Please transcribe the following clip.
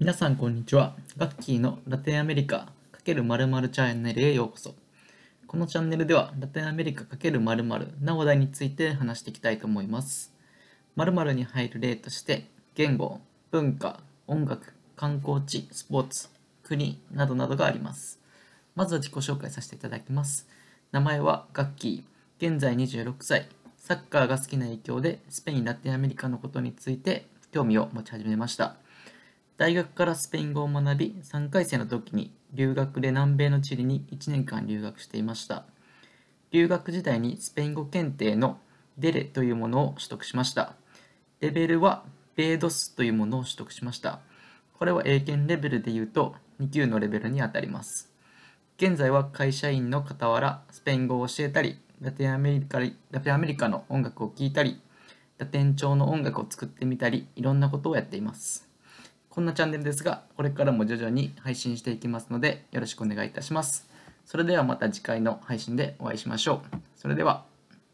皆さんこんにちは。ガッキーのラテンアメリカ×〇〇チャンネルへようこそ。このチャンネルではラテンアメリカ×〇〇な話題について話していきたいと思います。〇〇に入る例として言語、文化、音楽、観光地、スポーツ、国などなどがあります。まずは自己紹介させていただきます。名前はガッキー。現在26歳。サッカーが好きな影響でスペイン、ラテンアメリカのことについて興味を持ち始めました。大学からスペイン語を学び、3回生の時に留学で南米のチリに1年間留学していました。留学時代にスペイン語検定のデレというものを取得しました。レベルはベードスというものを取得しました。これは英検レベルで言うと2級のレベルにあたります。現在は会社員の傍らスペイン語を教えたり、ラテンアメリカラテンアメリカの音楽を聴いたり、ラテン調の音楽を作ってみたり、いろんなことをやっています。こんなチャンネルですが、これからも徐々に配信していきますので、よろしくお願いいたします。それではまた次回の配信でお会いしましょう。それでは。